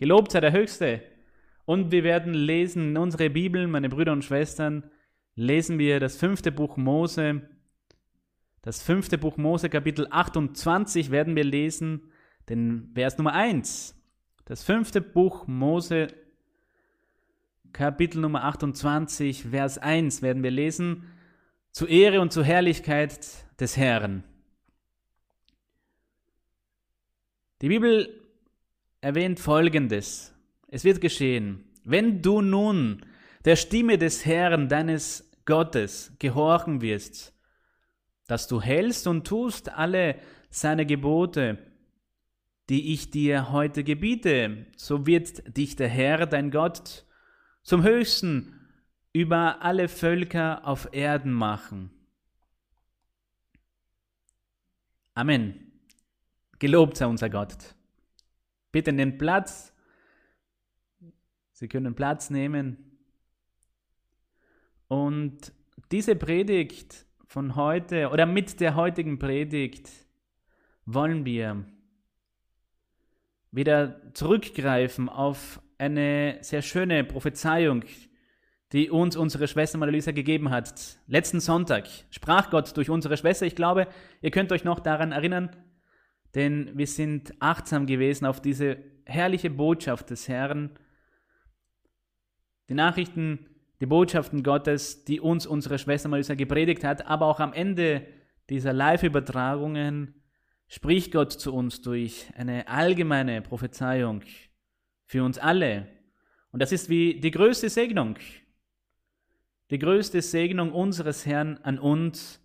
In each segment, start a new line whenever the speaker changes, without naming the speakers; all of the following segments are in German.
Gelobt sei der Höchste. Und wir werden lesen in unsere Bibel, meine Brüder und Schwestern, lesen wir das fünfte Buch Mose. Das fünfte Buch Mose, Kapitel 28 werden wir lesen, den Vers Nummer 1. Das fünfte Buch Mose, Kapitel Nummer 28, Vers 1 werden wir lesen. Zu Ehre und zur Herrlichkeit des Herrn. Die Bibel erwähnt Folgendes. Es wird geschehen, wenn du nun der Stimme des Herrn, deines Gottes, gehorchen wirst, dass du hältst und tust alle seine Gebote, die ich dir heute gebiete, so wird dich der Herr, dein Gott, zum Höchsten über alle Völker auf Erden machen. Amen. Gelobt sei unser Gott. Bitte nehmt Platz. Sie können Platz nehmen. Und diese Predigt von heute oder mit der heutigen Predigt wollen wir wieder zurückgreifen auf eine sehr schöne Prophezeiung, die uns unsere Schwester Marilisa gegeben hat. Letzten Sonntag sprach Gott durch unsere Schwester. Ich glaube, ihr könnt euch noch daran erinnern, denn wir sind achtsam gewesen auf diese herrliche Botschaft des Herrn, die Nachrichten, die Botschaften Gottes, die uns unsere Schwester Marisa gepredigt hat, aber auch am Ende dieser Live-Übertragungen spricht Gott zu uns durch eine allgemeine Prophezeiung für uns alle. Und das ist wie die größte Segnung, die größte Segnung unseres Herrn an uns,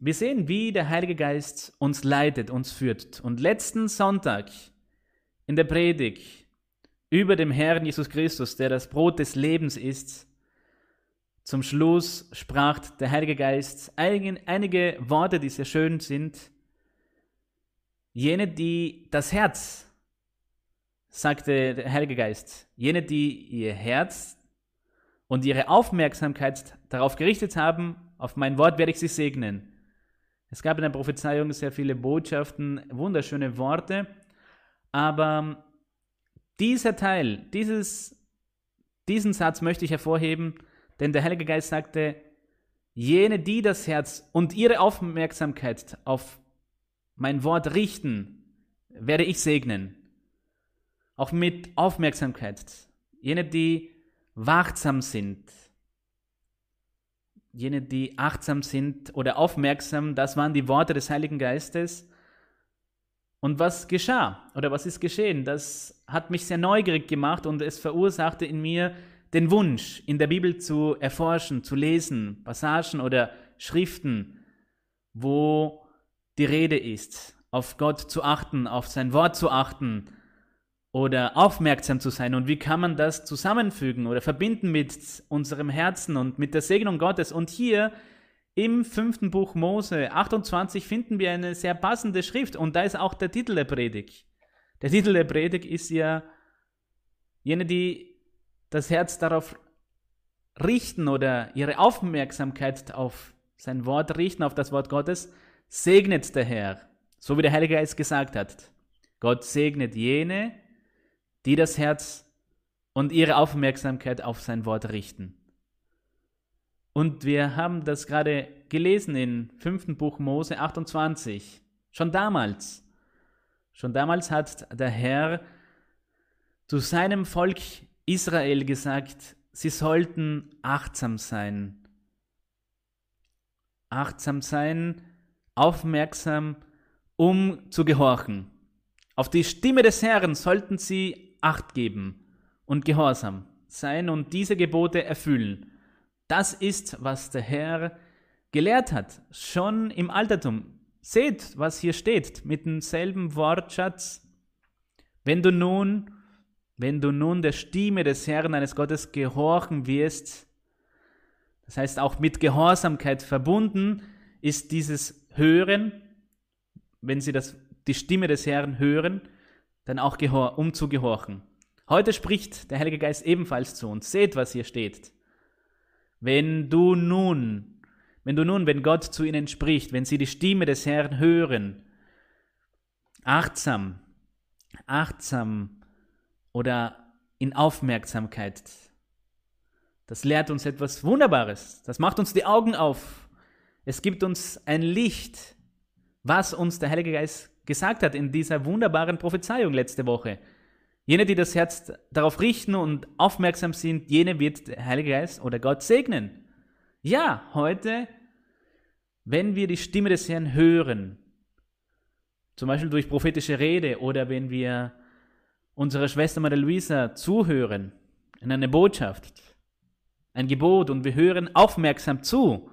wir sehen, wie der Heilige Geist uns leitet, uns führt. Und letzten Sonntag in der Predigt über dem Herrn Jesus Christus, der das Brot des Lebens ist, zum Schluss sprach der Heilige Geist einige Worte, die sehr schön sind. Jene, die das Herz, sagte der Heilige Geist, jene, die ihr Herz und ihre Aufmerksamkeit darauf gerichtet haben, auf mein Wort werde ich sie segnen. Es gab in der Prophezeiung sehr viele Botschaften, wunderschöne Worte, aber dieser Teil, dieses, diesen Satz möchte ich hervorheben, denn der Heilige Geist sagte, jene, die das Herz und ihre Aufmerksamkeit auf mein Wort richten, werde ich segnen. Auch mit Aufmerksamkeit. Jene, die wachsam sind, jene, die achtsam sind oder aufmerksam, das waren die Worte des Heiligen Geistes. Und was geschah oder was ist geschehen? Das hat mich sehr neugierig gemacht und es verursachte in mir den Wunsch, in der Bibel zu erforschen, zu lesen, Passagen oder Schriften, wo die Rede ist, auf Gott zu achten, auf sein Wort zu achten, oder aufmerksam zu sein. Und wie kann man das zusammenfügen oder verbinden mit unserem Herzen und mit der Segnung Gottes? Und hier im fünften Buch Mose 28 finden wir eine sehr passende Schrift und da ist auch der Titel der Predigt. Der Titel der Predigt ist ja jene, die das Herz darauf richten oder ihre Aufmerksamkeit auf sein Wort richten, auf das Wort Gottes, segnet der Herr, so wie der Heilige Geist gesagt hat. Gott segnet jene, die das Herz und ihre Aufmerksamkeit auf sein Wort richten. Und wir haben das gerade gelesen in 5. Buch Mose 28. Schon damals, schon damals hat der Herr zu seinem Volk Israel gesagt, sie sollten achtsam sein. Achtsam sein, aufmerksam, um zu gehorchen. Auf die Stimme des Herrn sollten sie Acht geben und gehorsam sein und diese Gebote erfüllen. Das ist, was der Herr gelehrt hat, schon im Altertum. Seht, was hier steht, mit demselben Wortschatz. Wenn du nun, wenn du nun der Stimme des Herrn eines Gottes gehorchen wirst, das heißt auch mit Gehorsamkeit verbunden, ist dieses Hören, wenn sie das, die Stimme des Herrn hören, dann auch um zu gehorchen. Heute spricht der Heilige Geist ebenfalls zu uns. Seht, was hier steht. Wenn du nun, wenn du nun, wenn Gott zu ihnen spricht, wenn sie die Stimme des Herrn hören, achtsam, achtsam oder in Aufmerksamkeit. Das lehrt uns etwas Wunderbares. Das macht uns die Augen auf. Es gibt uns ein Licht, was uns der Heilige Geist gesagt hat in dieser wunderbaren Prophezeiung letzte Woche. Jene, die das Herz darauf richten und aufmerksam sind, jene wird der Heilige Geist oder Gott segnen. Ja, heute, wenn wir die Stimme des Herrn hören, zum Beispiel durch prophetische Rede oder wenn wir unserer Schwester Maria Luisa zuhören in eine Botschaft, ein Gebot und wir hören aufmerksam zu,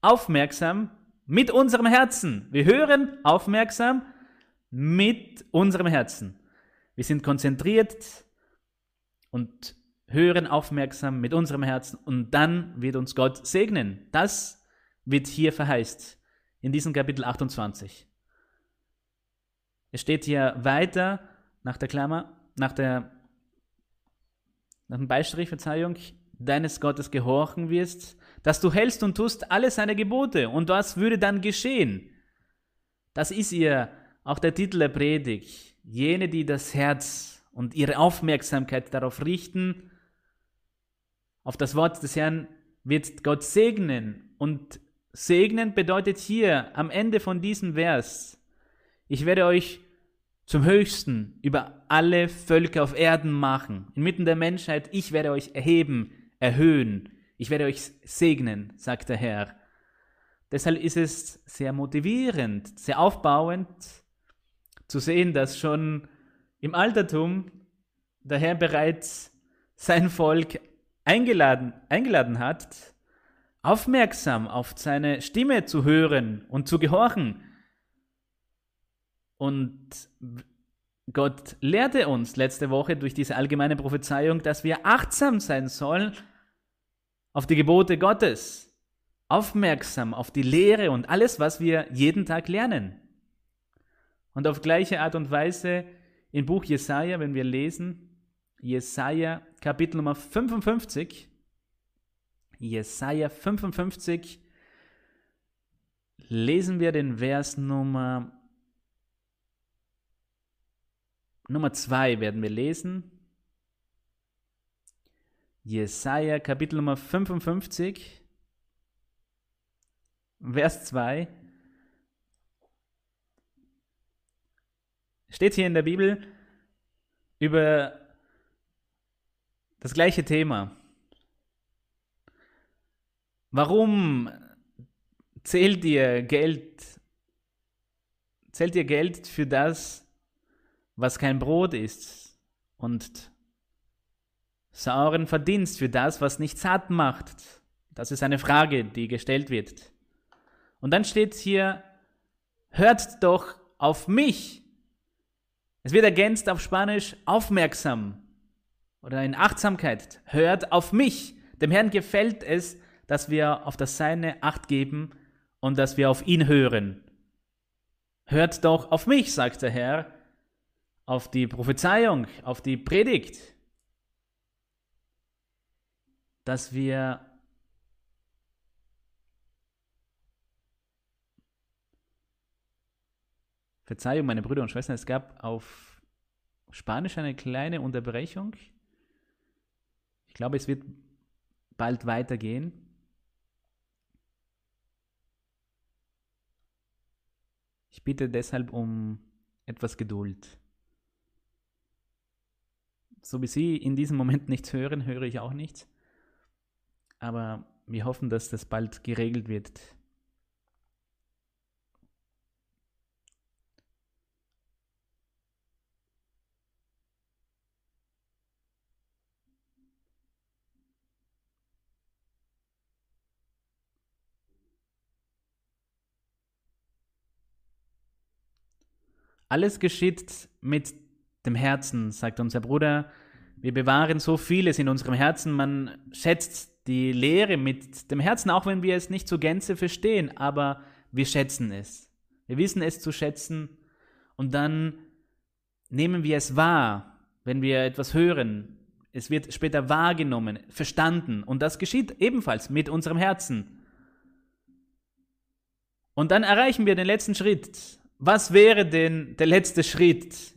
aufmerksam mit unserem Herzen. Wir hören aufmerksam mit unserem Herzen. Wir sind konzentriert und hören aufmerksam mit unserem Herzen und dann wird uns Gott segnen. Das wird hier verheißt in diesem Kapitel 28. Es steht hier weiter nach der Klammer, nach der nach dem Beistrich, Verzeihung, deines Gottes gehorchen wirst, dass du hältst und tust alle seine Gebote und was würde dann geschehen? Das ist ihr auch der Titel der Predigt. Jene, die das Herz und ihre Aufmerksamkeit darauf richten, auf das Wort des Herrn wird Gott segnen. Und segnen bedeutet hier am Ende von diesem Vers, ich werde euch zum Höchsten über alle Völker auf Erden machen, inmitten der Menschheit, ich werde euch erheben, erhöhen, ich werde euch segnen, sagt der Herr. Deshalb ist es sehr motivierend, sehr aufbauend zu sehen, dass schon im Altertum der Herr bereits sein Volk eingeladen, eingeladen hat, aufmerksam auf seine Stimme zu hören und zu gehorchen. Und Gott lehrte uns letzte Woche durch diese allgemeine Prophezeiung, dass wir achtsam sein sollen auf die Gebote Gottes, aufmerksam auf die Lehre und alles, was wir jeden Tag lernen. Und auf gleiche Art und Weise im Buch Jesaja, wenn wir lesen, Jesaja Kapitel Nummer 55, Jesaja 55, lesen wir den Vers Nummer Nummer 2 werden wir lesen. Jesaja Kapitel Nummer 55, Vers 2. Steht hier in der Bibel über das gleiche Thema. Warum zählt ihr Geld, zählt ihr Geld für das, was kein Brot ist und sauren Verdienst für das, was nicht satt macht? Das ist eine Frage, die gestellt wird. Und dann steht hier, hört doch auf mich. Es wird ergänzt auf Spanisch aufmerksam oder in Achtsamkeit. Hört auf mich. Dem Herrn gefällt es, dass wir auf das Seine Acht geben und dass wir auf ihn hören. Hört doch auf mich, sagt der Herr, auf die Prophezeiung, auf die Predigt, dass wir Verzeihung, meine Brüder und Schwestern, es gab auf Spanisch eine kleine Unterbrechung. Ich glaube, es wird bald weitergehen. Ich bitte deshalb um etwas Geduld. So wie Sie in diesem Moment nichts hören, höre ich auch nichts. Aber wir hoffen, dass das bald geregelt wird. Alles geschieht mit dem Herzen, sagt unser Bruder. Wir bewahren so vieles in unserem Herzen. Man schätzt die Lehre mit dem Herzen, auch wenn wir es nicht zur Gänze verstehen, aber wir schätzen es. Wir wissen es zu schätzen und dann nehmen wir es wahr, wenn wir etwas hören. Es wird später wahrgenommen, verstanden und das geschieht ebenfalls mit unserem Herzen. Und dann erreichen wir den letzten Schritt, was wäre denn der letzte Schritt,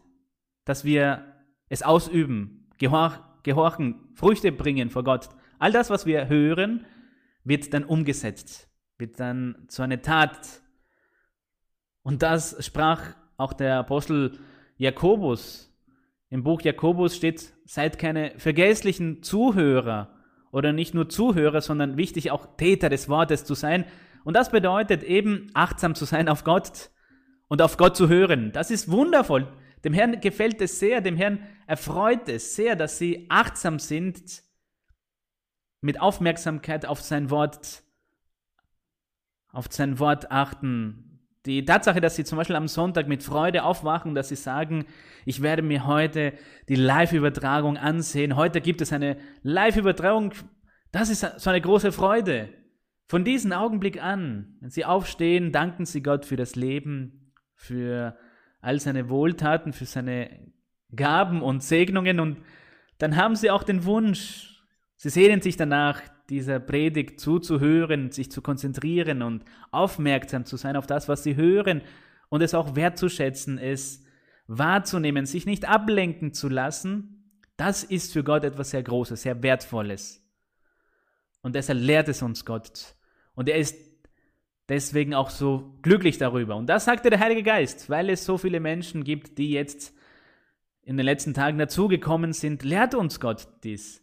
dass wir es ausüben, gehor gehorchen, Früchte bringen vor Gott. All das, was wir hören, wird dann umgesetzt, wird dann zu einer Tat. Und das sprach auch der Apostel Jakobus. Im Buch Jakobus steht, seid keine vergesslichen Zuhörer oder nicht nur Zuhörer, sondern wichtig auch Täter des Wortes zu sein. Und das bedeutet eben achtsam zu sein auf Gott und auf Gott zu hören. Das ist wundervoll. Dem Herrn gefällt es sehr, dem Herrn erfreut es sehr, dass sie achtsam sind, mit Aufmerksamkeit auf sein Wort, auf sein Wort achten. Die Tatsache, dass sie zum Beispiel am Sonntag mit Freude aufwachen, dass sie sagen, ich werde mir heute die Live-Übertragung ansehen, heute gibt es eine Live-Übertragung, das ist so eine große Freude. Von diesem Augenblick an, wenn sie aufstehen, danken sie Gott für das Leben, für all seine Wohltaten, für seine Gaben und Segnungen und dann haben sie auch den Wunsch, sie sehnen sich danach, dieser Predigt zuzuhören, sich zu konzentrieren und aufmerksam zu sein auf das, was sie hören und es auch wertzuschätzen, es wahrzunehmen, sich nicht ablenken zu lassen, das ist für Gott etwas sehr Großes, sehr Wertvolles. Und deshalb lehrt es uns Gott. Und er ist deswegen auch so glücklich darüber. Und das sagte der Heilige Geist, weil es so viele Menschen gibt, die jetzt in den letzten Tagen dazugekommen sind, lehrt uns Gott dies,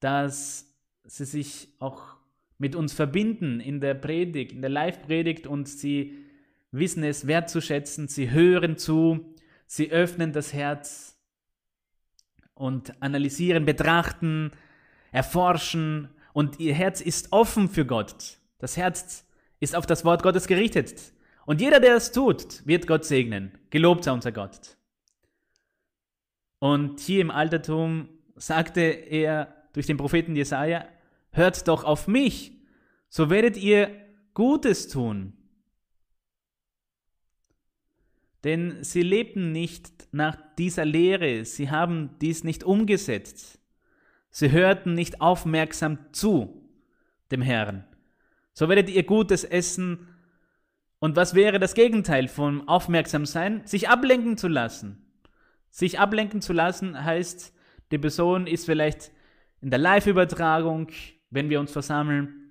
dass sie sich auch mit uns verbinden in der Predigt, in der Live-Predigt und sie wissen es wertzuschätzen, sie hören zu, sie öffnen das Herz und analysieren, betrachten, erforschen und ihr Herz ist offen für Gott. Das Herz ist auf das Wort Gottes gerichtet. Und jeder, der es tut, wird Gott segnen. Gelobt sei unser Gott. Und hier im Altertum sagte er durch den Propheten Jesaja: Hört doch auf mich, so werdet ihr Gutes tun. Denn sie lebten nicht nach dieser Lehre, sie haben dies nicht umgesetzt. Sie hörten nicht aufmerksam zu dem Herrn. So werdet ihr Gutes essen. Und was wäre das Gegenteil von aufmerksam sein? Sich ablenken zu lassen. Sich ablenken zu lassen heißt, die Person ist vielleicht in der Live-Übertragung, wenn wir uns versammeln,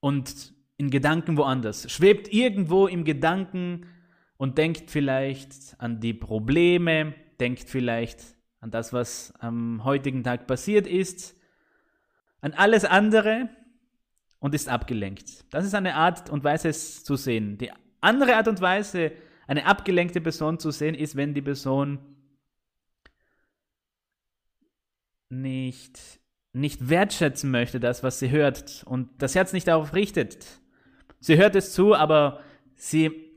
und in Gedanken woanders. Schwebt irgendwo im Gedanken und denkt vielleicht an die Probleme, denkt vielleicht an das, was am heutigen Tag passiert ist, an alles andere, und ist abgelenkt. Das ist eine Art und Weise, es zu sehen. Die andere Art und Weise, eine abgelenkte Person zu sehen, ist, wenn die Person nicht, nicht wertschätzen möchte, das, was sie hört und das Herz nicht darauf richtet. Sie hört es zu, aber sie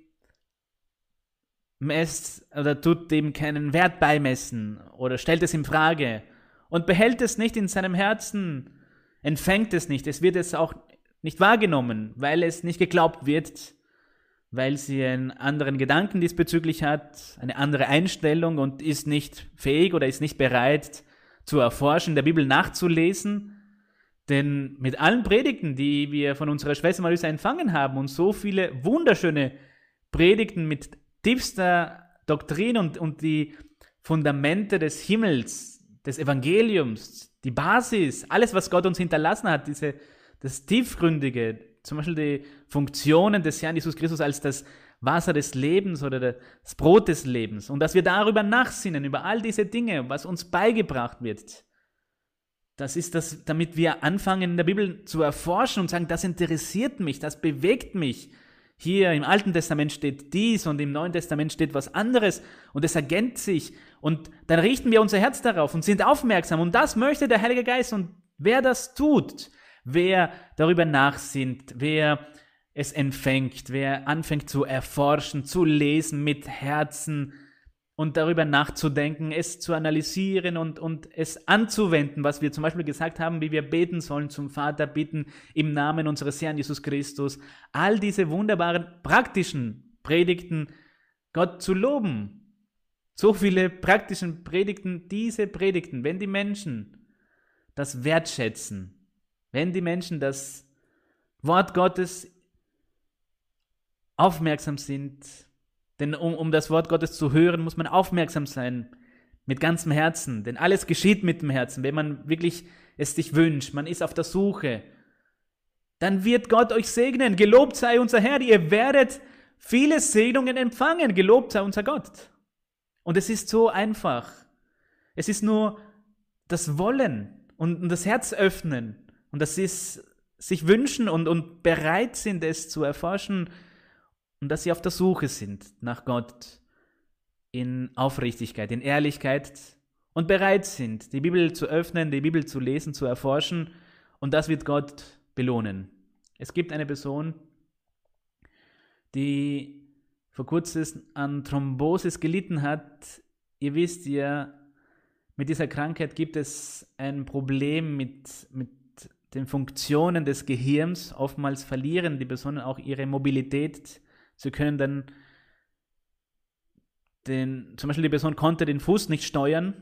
messt oder tut dem keinen Wert beimessen oder stellt es in Frage und behält es nicht in seinem Herzen, empfängt es nicht. Es wird es auch nicht wahrgenommen, weil es nicht geglaubt wird, weil sie einen anderen Gedanken diesbezüglich hat, eine andere Einstellung und ist nicht fähig oder ist nicht bereit zu erforschen, der Bibel nachzulesen. Denn mit allen Predigten, die wir von unserer Schwester Marisa empfangen haben und so viele wunderschöne Predigten mit tiefster Doktrin und, und die Fundamente des Himmels, des Evangeliums, die Basis, alles, was Gott uns hinterlassen hat, diese das Tiefgründige, zum Beispiel die Funktionen des Herrn Jesus Christus als das Wasser des Lebens oder das Brot des Lebens und dass wir darüber nachsinnen, über all diese Dinge, was uns beigebracht wird. Das ist das, damit wir anfangen in der Bibel zu erforschen und sagen, das interessiert mich, das bewegt mich. Hier im Alten Testament steht dies und im Neuen Testament steht was anderes und es ergänzt sich und dann richten wir unser Herz darauf und sind aufmerksam und das möchte der Heilige Geist und wer das tut, wer darüber nachsinnt, wer es empfängt, wer anfängt zu erforschen, zu lesen mit Herzen und darüber nachzudenken, es zu analysieren und, und es anzuwenden, was wir zum Beispiel gesagt haben, wie wir beten sollen, zum Vater bitten im Namen unseres Herrn Jesus Christus. All diese wunderbaren praktischen Predigten, Gott zu loben. So viele praktischen Predigten, diese Predigten, wenn die Menschen das wertschätzen, wenn die Menschen das Wort Gottes aufmerksam sind, denn um, um das Wort Gottes zu hören, muss man aufmerksam sein. mit ganzem Herzen, denn alles geschieht mit dem Herzen, wenn man wirklich es sich wünscht, man ist auf der Suche, dann wird Gott euch segnen. Gelobt sei unser Herr, ihr werdet viele Segnungen empfangen. Gelobt sei unser Gott. Und es ist so einfach. Es ist nur das Wollen und das Herz öffnen. Und das ist sich wünschen und, und bereit sind, es zu erforschen. Und dass sie auf der Suche sind nach Gott in Aufrichtigkeit, in Ehrlichkeit und bereit sind, die Bibel zu öffnen, die Bibel zu lesen, zu erforschen. Und das wird Gott belohnen. Es gibt eine Person, die vor kurzem an Thrombosis gelitten hat. Ihr wisst ja, mit dieser Krankheit gibt es ein Problem mit, mit den Funktionen des Gehirns. Oftmals verlieren die Personen auch ihre Mobilität. Sie können dann den, zum Beispiel die Person konnte den Fuß nicht steuern,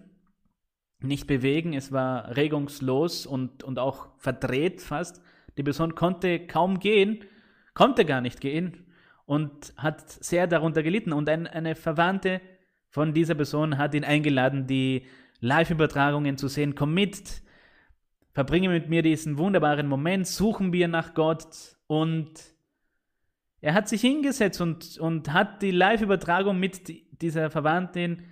nicht bewegen, es war regungslos und, und auch verdreht fast. Die Person konnte kaum gehen, konnte gar nicht gehen und hat sehr darunter gelitten. Und ein, eine Verwandte von dieser Person hat ihn eingeladen, die Live-Übertragungen zu sehen. Komm mit, verbringe mit mir diesen wunderbaren Moment, suchen wir nach Gott. Und er hat sich hingesetzt und, und hat die Live-Übertragung mit dieser Verwandtin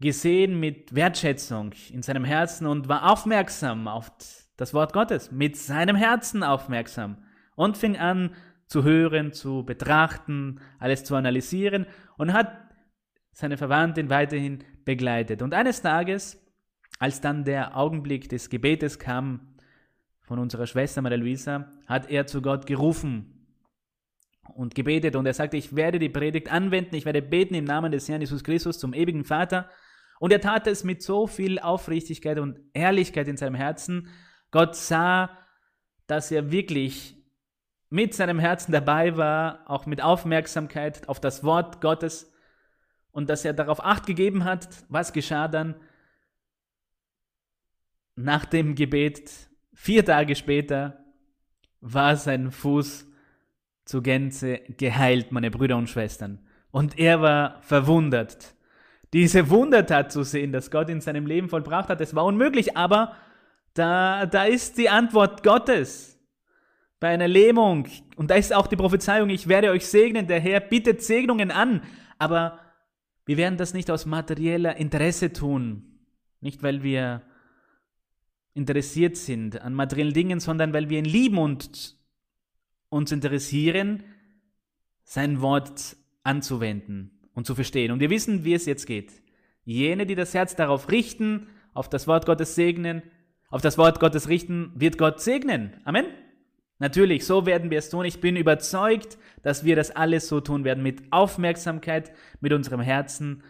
gesehen mit Wertschätzung in seinem Herzen und war aufmerksam auf das Wort Gottes, mit seinem Herzen aufmerksam und fing an zu hören, zu betrachten, alles zu analysieren und hat seine Verwandten weiterhin begleitet. Und eines Tages, als dann der Augenblick des Gebetes kam von unserer Schwester Maria Luisa, hat er zu Gott gerufen und gebetet. Und er sagte, ich werde die Predigt anwenden, ich werde beten im Namen des Herrn Jesus Christus zum ewigen Vater. Und er tat es mit so viel Aufrichtigkeit und Ehrlichkeit in seinem Herzen, Gott sah, dass er wirklich mit seinem Herzen dabei war, auch mit Aufmerksamkeit auf das Wort Gottes und dass er darauf acht gegeben hat, was geschah dann nach dem Gebet. Vier Tage später war sein Fuß zu Gänze geheilt, meine Brüder und Schwestern. Und er war verwundert. Diese Wundertat zu sehen, dass Gott in seinem Leben vollbracht hat, es war unmöglich, aber da, da ist die Antwort Gottes bei einer Lähmung. Und da ist auch die Prophezeiung, ich werde euch segnen, der Herr bittet Segnungen an. Aber wir werden das nicht aus materieller Interesse tun. Nicht, weil wir interessiert sind an materiellen Dingen, sondern weil wir ihn lieben und uns interessieren, sein Wort anzuwenden und zu verstehen. Und wir wissen, wie es jetzt geht. Jene, die das Herz darauf richten, auf das Wort Gottes segnen, auf das Wort Gottes richten, wird Gott segnen. Amen. Natürlich, so werden wir es tun. Ich bin überzeugt, dass wir das alles so tun werden, mit Aufmerksamkeit, mit unserem Herzen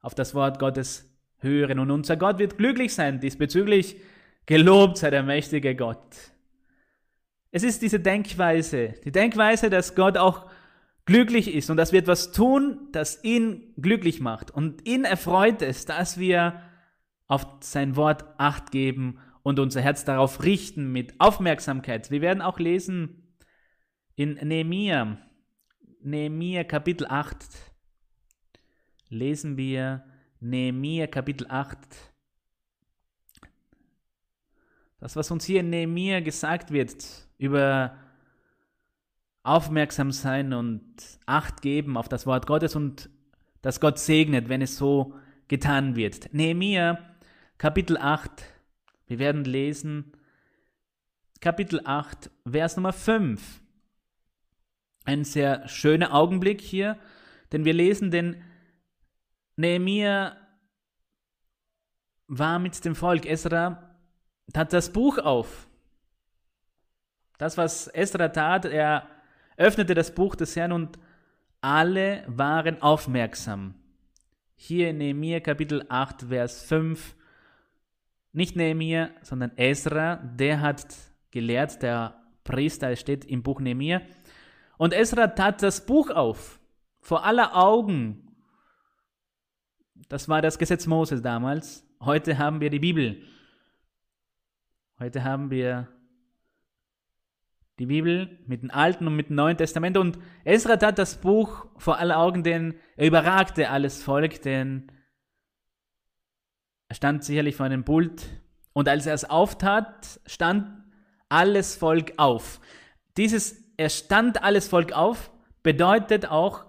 auf das Wort Gottes hören. Und unser Gott wird glücklich sein diesbezüglich. Gelobt sei der mächtige Gott. Es ist diese Denkweise, die Denkweise, dass Gott auch glücklich ist und dass wir etwas tun, das ihn glücklich macht. Und ihn erfreut es, dass wir auf sein Wort acht geben und unser Herz darauf richten mit Aufmerksamkeit. Wir werden auch lesen in Nehemiah, Nehemiah Kapitel 8, lesen wir Nehemiah Kapitel 8. Das, was uns hier in Nehemiah gesagt wird über aufmerksam sein und Acht geben auf das Wort Gottes und dass Gott segnet, wenn es so getan wird. Nehemiah Kapitel 8. Wir werden lesen Kapitel 8, Vers Nummer 5. Ein sehr schöner Augenblick hier, denn wir lesen den Nehemiah war mit dem Volk. Esra tat das Buch auf. Das, was Esra tat, er öffnete das Buch des Herrn und alle waren aufmerksam. Hier in Nehemiah Kapitel 8, Vers 5 nicht Nehemiah, sondern Ezra, der hat gelehrt, der Priester, es steht im Buch Nehemiah. Und Ezra tat das Buch auf, vor aller Augen. Das war das Gesetz Moses damals. Heute haben wir die Bibel. Heute haben wir die Bibel mit dem Alten und mit dem Neuen Testament. Und Ezra tat das Buch vor aller Augen, denn er überragte alles Volk, denn Er stand sicherlich vor einem Pult und als er es auftat, stand alles Volk auf. Dieses er stand alles Volk auf bedeutet auch,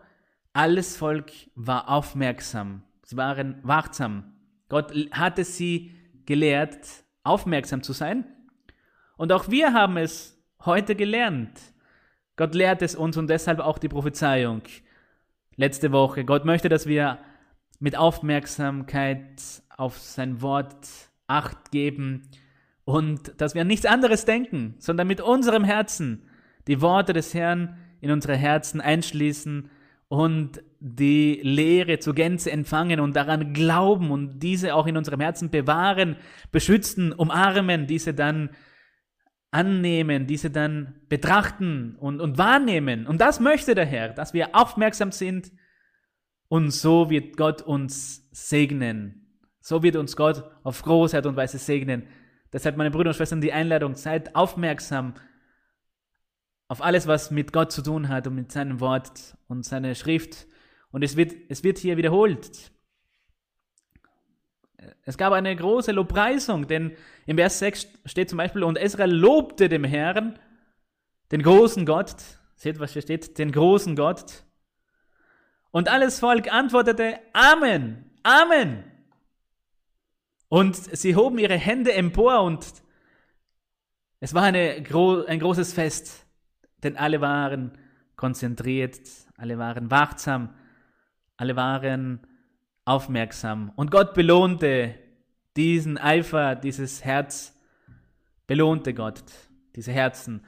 alles Volk war aufmerksam. Sie waren wachsam. Gott hatte sie gelehrt, aufmerksam zu sein. Und auch wir haben es heute gelernt. Gott lehrt es uns und deshalb auch die Prophezeiung letzte Woche. Gott möchte, dass wir mit Aufmerksamkeit auf sein Wort Acht geben und dass wir an nichts anderes denken, sondern mit unserem Herzen die Worte des Herrn in unsere Herzen einschließen und die Lehre zur Gänze empfangen und daran glauben und diese auch in unserem Herzen bewahren, beschützen, umarmen, diese dann annehmen, diese dann betrachten und, und wahrnehmen. Und das möchte der Herr, dass wir aufmerksam sind und so wird Gott uns segnen. So wird uns Gott auf große Art und Weise segnen. Deshalb, meine Brüder und Schwestern, die Einladung, seid aufmerksam auf alles, was mit Gott zu tun hat und mit seinem Wort und seiner Schrift. Und es wird, es wird hier wiederholt. Es gab eine große Lobpreisung, denn im Vers 6 steht zum Beispiel, und Israel lobte dem Herrn, den großen Gott. Seht, was hier steht? Den großen Gott. Und alles Volk antwortete, Amen, Amen. Und sie hoben ihre Hände empor und es war eine, ein großes Fest denn alle waren konzentriert, alle waren wachsam, alle waren aufmerksam. Und Gott belohnte diesen Eifer, dieses Herz, belohnte Gott, diese Herzen.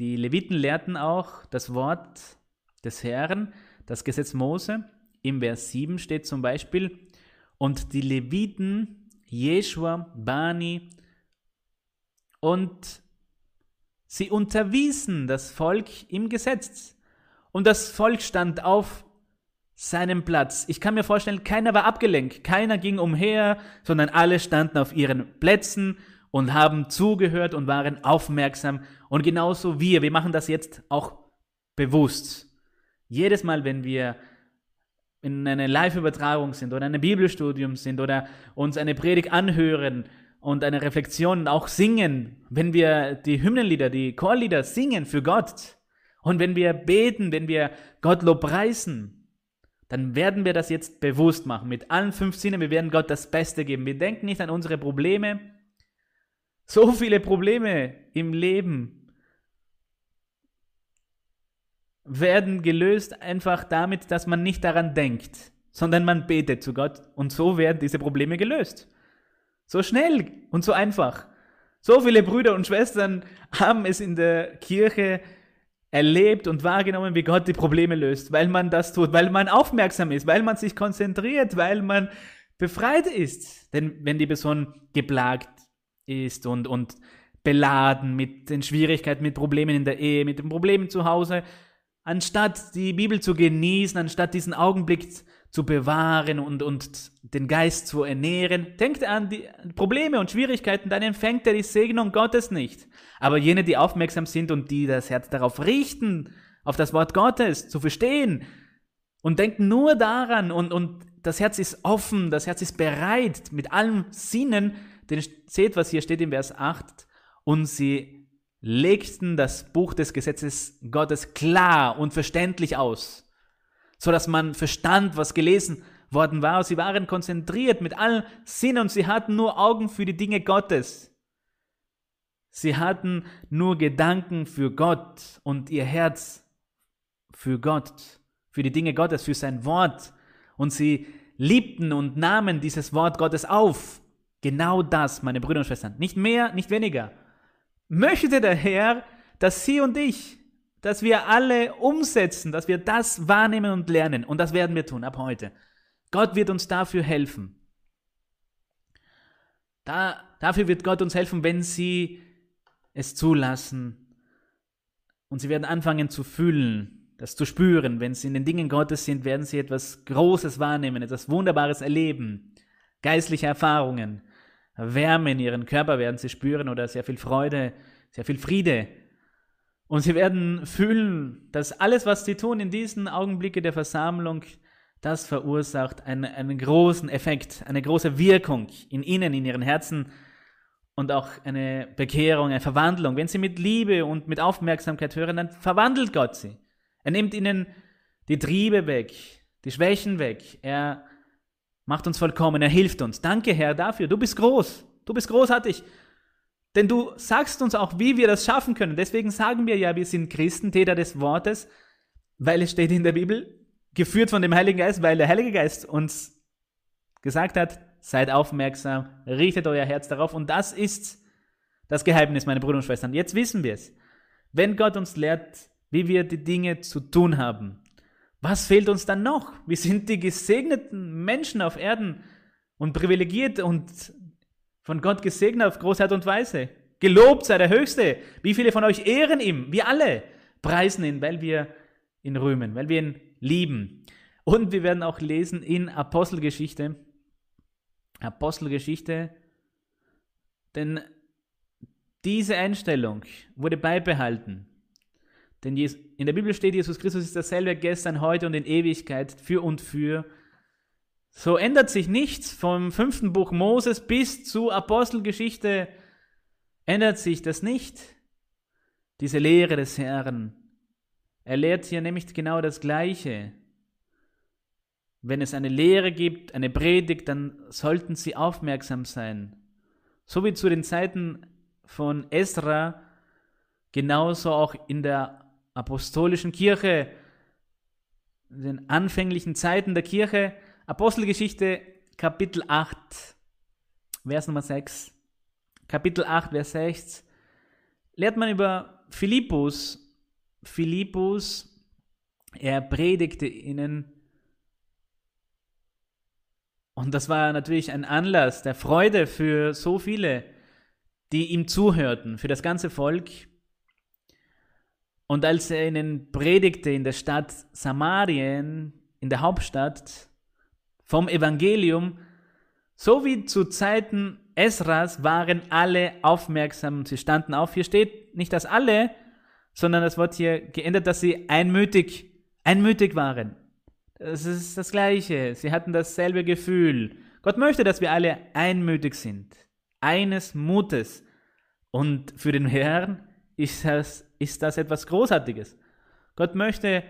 Die Leviten lehrten auch das Wort des Herrn, das Gesetz Mose. Im Vers 7 steht zum Beispiel, und die Leviten, Jeschua, Bani und Sie unterwiesen das Volk im Gesetz. Und das Volk stand auf seinem Platz. Ich kann mir vorstellen, keiner war abgelenkt, keiner ging umher, sondern alle standen auf ihren Plätzen und haben zugehört und waren aufmerksam. Und genauso wir, wir machen das jetzt auch bewusst. Jedes Mal, wenn wir in einer Live-Übertragung sind oder in einem Bibelstudium sind oder uns eine Predigt anhören und eine Reflexion auch singen, wenn wir die Hymnenlieder, die Chorlieder singen für Gott und wenn wir beten, wenn wir Gott lobpreisen, dann werden wir das jetzt bewusst machen mit allen fünf Sinnen. Wir werden Gott das Beste geben. Wir denken nicht an unsere Probleme. So viele Probleme im Leben werden gelöst einfach damit, dass man nicht daran denkt, sondern man betet zu Gott und so werden diese Probleme gelöst. So schnell und so einfach. So viele Brüder und Schwestern haben es in der Kirche erlebt und wahrgenommen, wie Gott die Probleme löst, weil man das tut, weil man aufmerksam ist, weil man sich konzentriert, weil man befreit ist. Denn wenn die Person geplagt ist und, und beladen mit den Schwierigkeiten, mit Problemen in der Ehe, mit den Problemen zu Hause, anstatt die Bibel zu genießen, anstatt diesen Augenblick zu bewahren und, und den Geist zu ernähren. Denkt an die Probleme und Schwierigkeiten, dann empfängt er die Segnung Gottes nicht. Aber jene, die aufmerksam sind und die das Herz darauf richten, auf das Wort Gottes zu verstehen und denken nur daran und, und das Herz ist offen, das Herz ist bereit mit allen Sinnen, denn seht, was hier steht im Vers 8, und sie legten das Buch des Gesetzes Gottes klar und verständlich aus so dass man verstand, was gelesen worden war. Sie waren konzentriert mit allen Sinnen und sie hatten nur Augen für die Dinge Gottes. Sie hatten nur Gedanken für Gott und ihr Herz für Gott, für die Dinge Gottes, für sein Wort. Und sie liebten und nahmen dieses Wort Gottes auf. Genau das, meine Brüder und Schwestern. Nicht mehr, nicht weniger. Möchte der Herr, dass Sie und ich dass wir alle umsetzen, dass wir das wahrnehmen und lernen. Und das werden wir tun ab heute. Gott wird uns dafür helfen. Da, dafür wird Gott uns helfen, wenn Sie es zulassen. Und Sie werden anfangen zu fühlen, das zu spüren. Wenn Sie in den Dingen Gottes sind, werden Sie etwas Großes wahrnehmen, etwas Wunderbares erleben. Geistliche Erfahrungen, Wärme in Ihren Körper werden Sie spüren oder sehr viel Freude, sehr viel Friede und sie werden fühlen, dass alles, was sie tun in diesen Augenblicken der Versammlung, das verursacht einen, einen großen Effekt, eine große Wirkung in ihnen, in ihren Herzen und auch eine Bekehrung, eine Verwandlung. Wenn sie mit Liebe und mit Aufmerksamkeit hören, dann verwandelt Gott sie. Er nimmt ihnen die Triebe weg, die Schwächen weg. Er macht uns vollkommen, er hilft uns. Danke, Herr, dafür. Du bist groß. Du bist großartig. Denn du sagst uns auch, wie wir das schaffen können. Deswegen sagen wir ja, wir sind Christen, Täter des Wortes, weil es steht in der Bibel, geführt von dem Heiligen Geist, weil der Heilige Geist uns gesagt hat, seid aufmerksam, richtet euer Herz darauf. Und das ist das Geheimnis, meine Brüder und Schwestern. Jetzt wissen wir es. Wenn Gott uns lehrt, wie wir die Dinge zu tun haben, was fehlt uns dann noch? Wir sind die gesegneten Menschen auf Erden und privilegiert und von Gott gesegnet auf große Art und Weise. Gelobt sei der Höchste. Wie viele von euch ehren ihm? Wir alle preisen ihn, weil wir ihn rühmen, weil wir ihn lieben. Und wir werden auch lesen in Apostelgeschichte. Apostelgeschichte. Denn diese Einstellung wurde beibehalten. Denn in der Bibel steht, Jesus Christus ist dasselbe gestern, heute und in Ewigkeit, für und für. So ändert sich nichts vom fünften Buch Moses bis zu Apostelgeschichte. Ändert sich das nicht. Diese Lehre des Herrn. Er lehrt hier nämlich genau das Gleiche. Wenn es eine Lehre gibt, eine Predigt, dann sollten sie aufmerksam sein. So wie zu den Zeiten von Esra, genauso auch in der apostolischen Kirche, in den anfänglichen Zeiten der Kirche, Apostelgeschichte Kapitel 8, Vers Nummer 6, Kapitel 8, Vers 6, lehrt man über Philippus. Philippus, er predigte ihnen und das war natürlich ein Anlass der Freude für so viele, die ihm zuhörten, für das ganze Volk. Und als er ihnen predigte in der Stadt Samarien, in der Hauptstadt, vom Evangelium, so wie zu Zeiten Esras waren alle aufmerksam, sie standen auf. Hier steht nicht, dass alle, sondern das Wort hier geändert, dass sie einmütig, einmütig waren. Das ist das Gleiche. Sie hatten dasselbe Gefühl. Gott möchte, dass wir alle einmütig sind, eines Mutes. Und für den Herrn ist das, ist das etwas Großartiges. Gott möchte,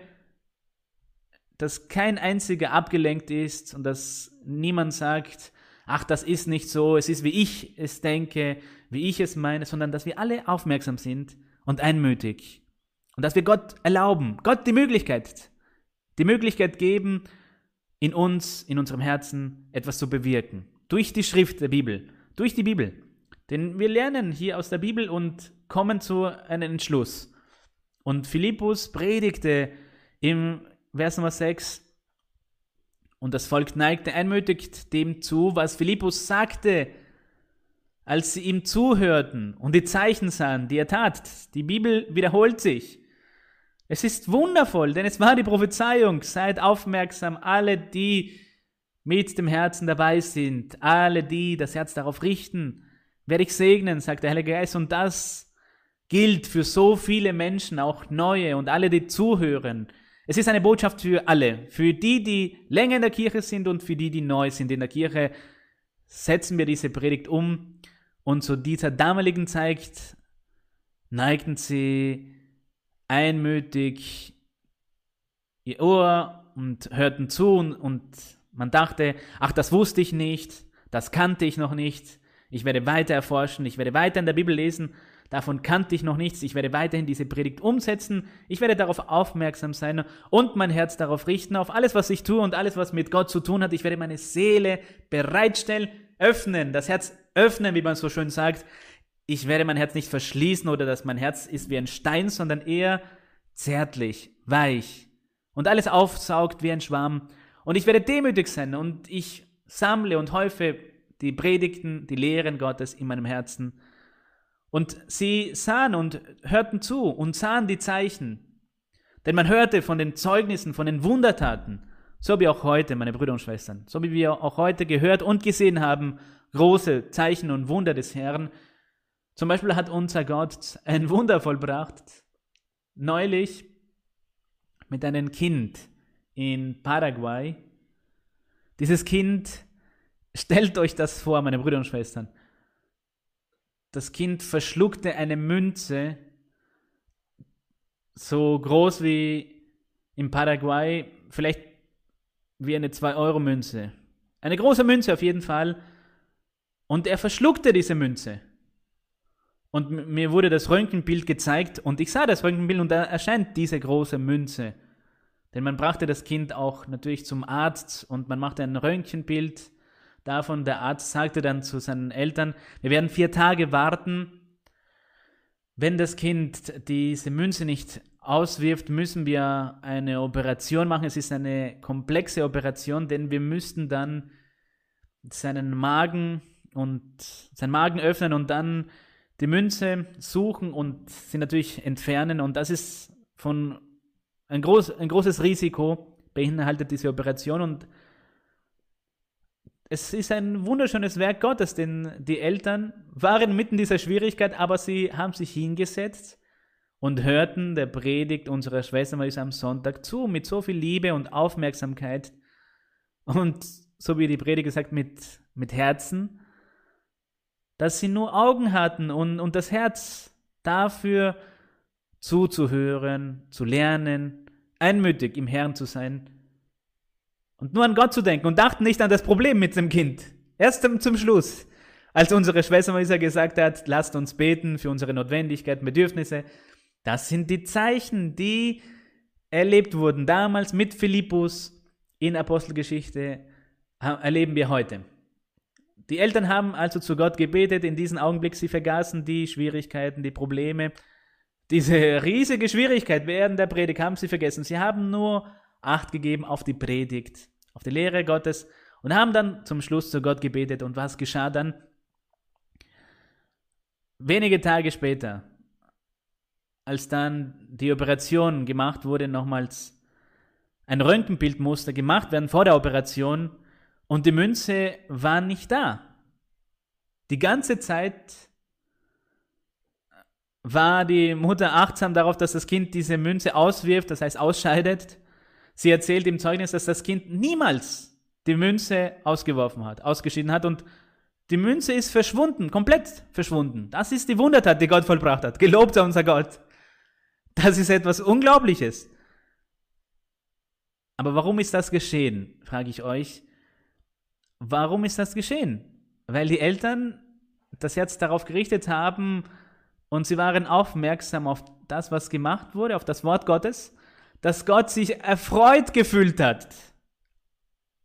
dass kein einziger abgelenkt ist und dass niemand sagt, ach, das ist nicht so, es ist wie ich es denke, wie ich es meine, sondern dass wir alle aufmerksam sind und einmütig. Und dass wir Gott erlauben, Gott die Möglichkeit, die Möglichkeit geben, in uns, in unserem Herzen etwas zu bewirken. Durch die Schrift der Bibel, durch die Bibel. Denn wir lernen hier aus der Bibel und kommen zu einem Entschluss. Und Philippus predigte im Vers Nummer 6, und das Volk neigte einmütig dem zu, was Philippus sagte, als sie ihm zuhörten und die Zeichen sahen, die er tat. Die Bibel wiederholt sich. Es ist wundervoll, denn es war die Prophezeiung. Seid aufmerksam, alle, die mit dem Herzen dabei sind, alle, die das Herz darauf richten, werde ich segnen, sagt der Heilige Geist. Und das gilt für so viele Menschen, auch neue und alle, die zuhören. Es ist eine Botschaft für alle, für die, die länger in der Kirche sind und für die, die neu sind in der Kirche. Setzen wir diese Predigt um. Und zu dieser damaligen Zeit neigten sie einmütig ihr Ohr und hörten zu und, und man dachte, ach, das wusste ich nicht, das kannte ich noch nicht, ich werde weiter erforschen, ich werde weiter in der Bibel lesen, davon kannte ich noch nichts, ich werde weiterhin diese Predigt umsetzen, ich werde darauf aufmerksam sein und mein Herz darauf richten, auf alles, was ich tue und alles, was mit Gott zu tun hat. Ich werde meine Seele bereitstellen, öffnen, das Herz öffnen, wie man so schön sagt. Ich werde mein Herz nicht verschließen oder dass mein Herz ist wie ein Stein, sondern eher zärtlich, weich und alles aufsaugt wie ein Schwamm. Und ich werde demütig sein und ich sammle und häufe die Predigten, die Lehren Gottes in meinem Herzen. Und sie sahen und hörten zu und sahen die Zeichen. Denn man hörte von den Zeugnissen, von den Wundertaten, so wie auch heute, meine Brüder und Schwestern, so wie wir auch heute gehört und gesehen haben, große Zeichen und Wunder des Herrn. Zum Beispiel hat unser Gott ein Wunder vollbracht, neulich mit einem Kind in Paraguay. Dieses Kind, stellt euch das vor, meine Brüder und Schwestern. Das Kind verschluckte eine Münze, so groß wie im Paraguay, vielleicht wie eine 2-Euro-Münze. Eine große Münze auf jeden Fall. Und er verschluckte diese Münze. Und mir wurde das Röntgenbild gezeigt und ich sah das Röntgenbild und da erscheint diese große Münze. Denn man brachte das Kind auch natürlich zum Arzt und man machte ein Röntgenbild davon. Der Arzt sagte dann zu seinen Eltern, wir werden vier Tage warten. Wenn das Kind diese Münze nicht auswirft, müssen wir eine Operation machen. Es ist eine komplexe Operation, denn wir müssten dann seinen Magen und seinen Magen öffnen und dann die Münze suchen und sie natürlich entfernen. Und das ist von ein, groß, ein großes Risiko, beinhaltet diese Operation. Und es ist ein wunderschönes Werk Gottes, denn die Eltern waren mitten in dieser Schwierigkeit, aber sie haben sich hingesetzt und hörten der Predigt unserer Schwester Marisa am Sonntag zu, mit so viel Liebe und Aufmerksamkeit und so wie die Predigt sagt, mit, mit Herzen, dass sie nur Augen hatten und, und das Herz dafür zuzuhören, zu lernen, einmütig im Herrn zu sein und nur an Gott zu denken und dachten nicht an das Problem mit dem Kind. Erst zum Schluss, als unsere Schwester Marisa gesagt hat, lasst uns beten für unsere Notwendigkeiten, Bedürfnisse, das sind die Zeichen, die erlebt wurden damals mit Philippus in Apostelgeschichte, erleben wir heute. Die Eltern haben also zu Gott gebetet, in diesem Augenblick sie vergaßen die Schwierigkeiten, die Probleme. Diese riesige Schwierigkeit während der Predigt haben sie vergessen. Sie haben nur Acht gegeben auf die Predigt, auf die Lehre Gottes und haben dann zum Schluss zu Gott gebetet. Und was geschah dann? Wenige Tage später als dann die Operation gemacht wurde, nochmals ein Röntgenbildmuster gemacht werden vor der Operation und die Münze war nicht da. Die ganze Zeit war die Mutter achtsam darauf, dass das Kind diese Münze auswirft, das heißt ausscheidet. Sie erzählt im Zeugnis, dass das Kind niemals die Münze ausgeworfen hat, ausgeschieden hat und die Münze ist verschwunden, komplett verschwunden. Das ist die Wundertat, die Gott vollbracht hat. Gelobt sei unser Gott. Das ist etwas Unglaubliches. Aber warum ist das geschehen, frage ich euch. Warum ist das geschehen? Weil die Eltern das Herz darauf gerichtet haben und sie waren aufmerksam auf das, was gemacht wurde, auf das Wort Gottes, dass Gott sich erfreut gefühlt hat,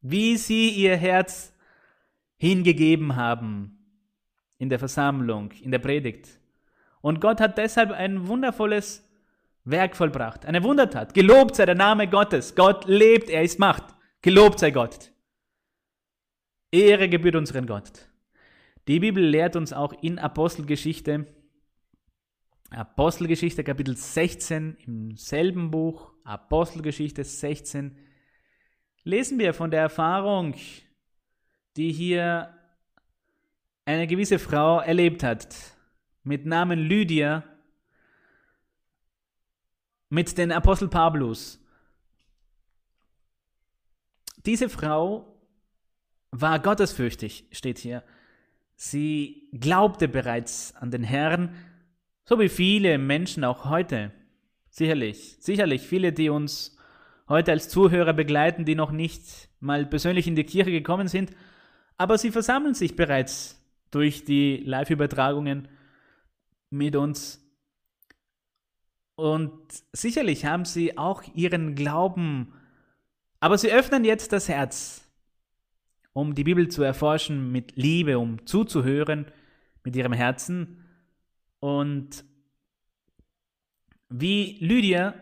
wie sie ihr Herz hingegeben haben in der Versammlung, in der Predigt. Und Gott hat deshalb ein wundervolles Werk vollbracht, eine Wundertat. Gelobt sei der Name Gottes. Gott lebt, er ist Macht. Gelobt sei Gott. Ehre gebührt unseren Gott. Die Bibel lehrt uns auch in Apostelgeschichte, Apostelgeschichte Kapitel 16 im selben Buch, Apostelgeschichte 16, lesen wir von der Erfahrung, die hier eine gewisse Frau erlebt hat, mit Namen Lydia, mit den Apostel Pablos. Diese Frau war gottesfürchtig, steht hier. Sie glaubte bereits an den Herrn, so wie viele Menschen auch heute. Sicherlich, sicherlich viele, die uns heute als Zuhörer begleiten, die noch nicht mal persönlich in die Kirche gekommen sind, aber sie versammeln sich bereits durch die Live-Übertragungen mit uns und sicherlich haben sie auch ihren Glauben, aber sie öffnen jetzt das Herz, um die Bibel zu erforschen mit Liebe, um zuzuhören mit ihrem Herzen. Und wie Lydia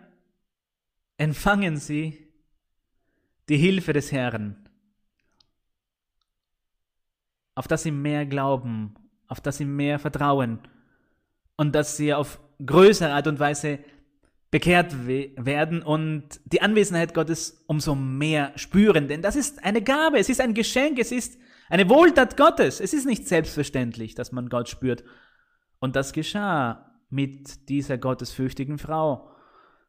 empfangen sie die Hilfe des Herrn, auf dass sie mehr glauben, auf dass sie mehr vertrauen und dass sie auf größere Art und Weise bekehrt werden und die Anwesenheit Gottes umso mehr spüren. Denn das ist eine Gabe, es ist ein Geschenk, es ist eine Wohltat Gottes. Es ist nicht selbstverständlich, dass man Gott spürt. Und das geschah mit dieser gottesfürchtigen Frau.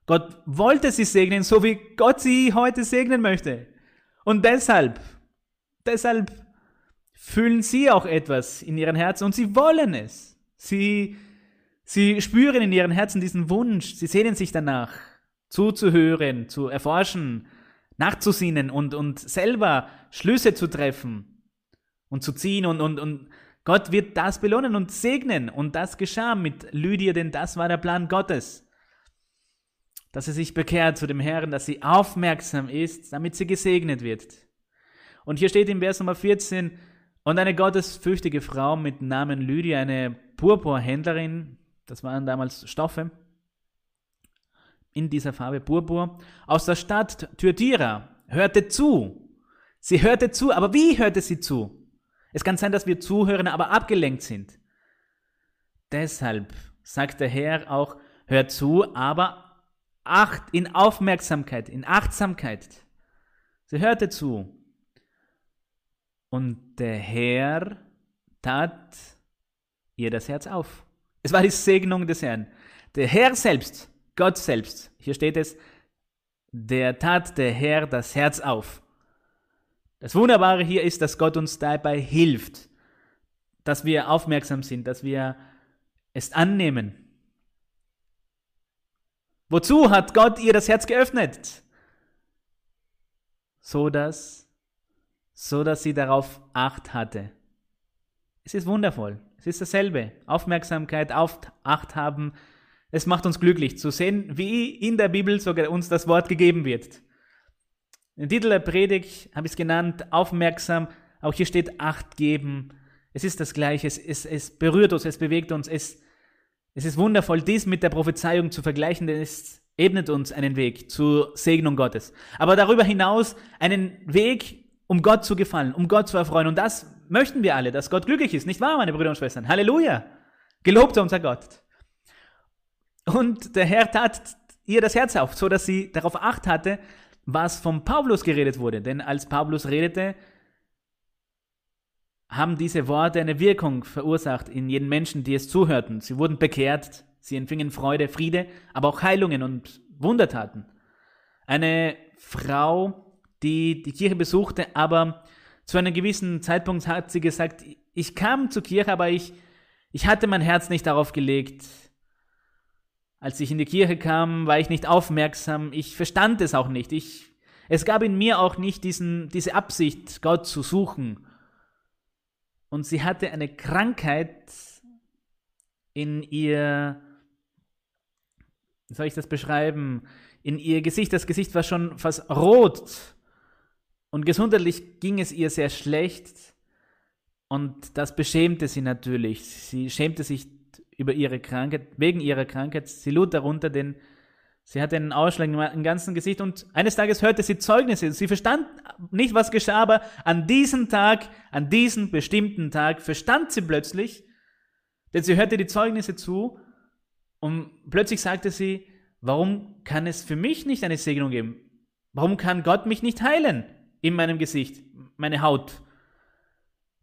Gott wollte sie segnen, so wie Gott sie heute segnen möchte. Und deshalb deshalb fühlen sie auch etwas in ihren Herzen und sie wollen es. Sie, sie spüren in ihren Herzen diesen Wunsch, sie sehnen sich danach, zuzuhören, zu erforschen, nachzusinnen und, und selber Schlüsse zu treffen und zu ziehen und, und, und Gott wird das belohnen und segnen und das geschah mit Lydia, denn das war der Plan Gottes. Dass sie sich bekehrt zu dem Herrn, dass sie aufmerksam ist, damit sie gesegnet wird. Und hier steht im Vers Nummer 14, und eine gottesfürchtige Frau mit Namen Lydia, eine Purpurhändlerin, das waren damals Stoffe, in dieser Farbe Purpur, aus der Stadt Thyatira, hörte zu. Sie hörte zu, aber wie hörte sie zu? Es kann sein, dass wir zuhören, aber abgelenkt sind. Deshalb sagt der Herr auch, hört zu, aber acht in Aufmerksamkeit, in Achtsamkeit. Sie hörte zu. Und der Herr tat ihr das Herz auf. Es war die Segnung des Herrn. Der Herr selbst, Gott selbst, hier steht es, der tat der Herr das Herz auf. Das Wunderbare hier ist, dass Gott uns dabei hilft, dass wir aufmerksam sind, dass wir es annehmen. Wozu hat Gott ihr das Herz geöffnet? So dass, so dass sie darauf Acht hatte. Es ist wundervoll. Es ist dasselbe. Aufmerksamkeit, auf Acht haben. Es macht uns glücklich zu sehen, wie in der Bibel sogar uns das Wort gegeben wird. Den Titel der Predigt habe ich es genannt, aufmerksam. Auch hier steht Acht geben. Es ist das Gleiche. Es, es, es berührt uns, es bewegt uns. Es, es ist wundervoll, dies mit der Prophezeiung zu vergleichen, denn es ebnet uns einen Weg zur Segnung Gottes. Aber darüber hinaus einen Weg, um Gott zu gefallen, um Gott zu erfreuen. Und das möchten wir alle, dass Gott glücklich ist. Nicht wahr, meine Brüder und Schwestern? Halleluja! Gelobt unser Gott. Und der Herr tat ihr das Herz auf, so dass sie darauf acht hatte, was von Paulus geredet wurde. Denn als Paulus redete, haben diese Worte eine Wirkung verursacht in jeden Menschen, die es zuhörten. Sie wurden bekehrt, sie empfingen Freude, Friede, aber auch Heilungen und Wundertaten. Eine Frau, die die Kirche besuchte, aber zu einem gewissen Zeitpunkt hat sie gesagt, ich kam zur Kirche, aber ich, ich hatte mein Herz nicht darauf gelegt, als ich in die Kirche kam, war ich nicht aufmerksam, ich verstand es auch nicht. Ich, es gab in mir auch nicht diesen, diese Absicht, Gott zu suchen. Und sie hatte eine Krankheit in ihr, wie soll ich das beschreiben, in ihr Gesicht. Das Gesicht war schon fast rot und gesundheitlich ging es ihr sehr schlecht. Und das beschämte sie natürlich. Sie schämte sich über ihre Krankheit, wegen ihrer Krankheit. Sie lud darunter, denn sie hatte einen Ausschlag im ganzen Gesicht und eines Tages hörte sie Zeugnisse. Sie verstand nicht, was geschah, aber an diesem Tag, an diesem bestimmten Tag verstand sie plötzlich, denn sie hörte die Zeugnisse zu und plötzlich sagte sie, warum kann es für mich nicht eine Segnung geben? Warum kann Gott mich nicht heilen in meinem Gesicht, meine Haut?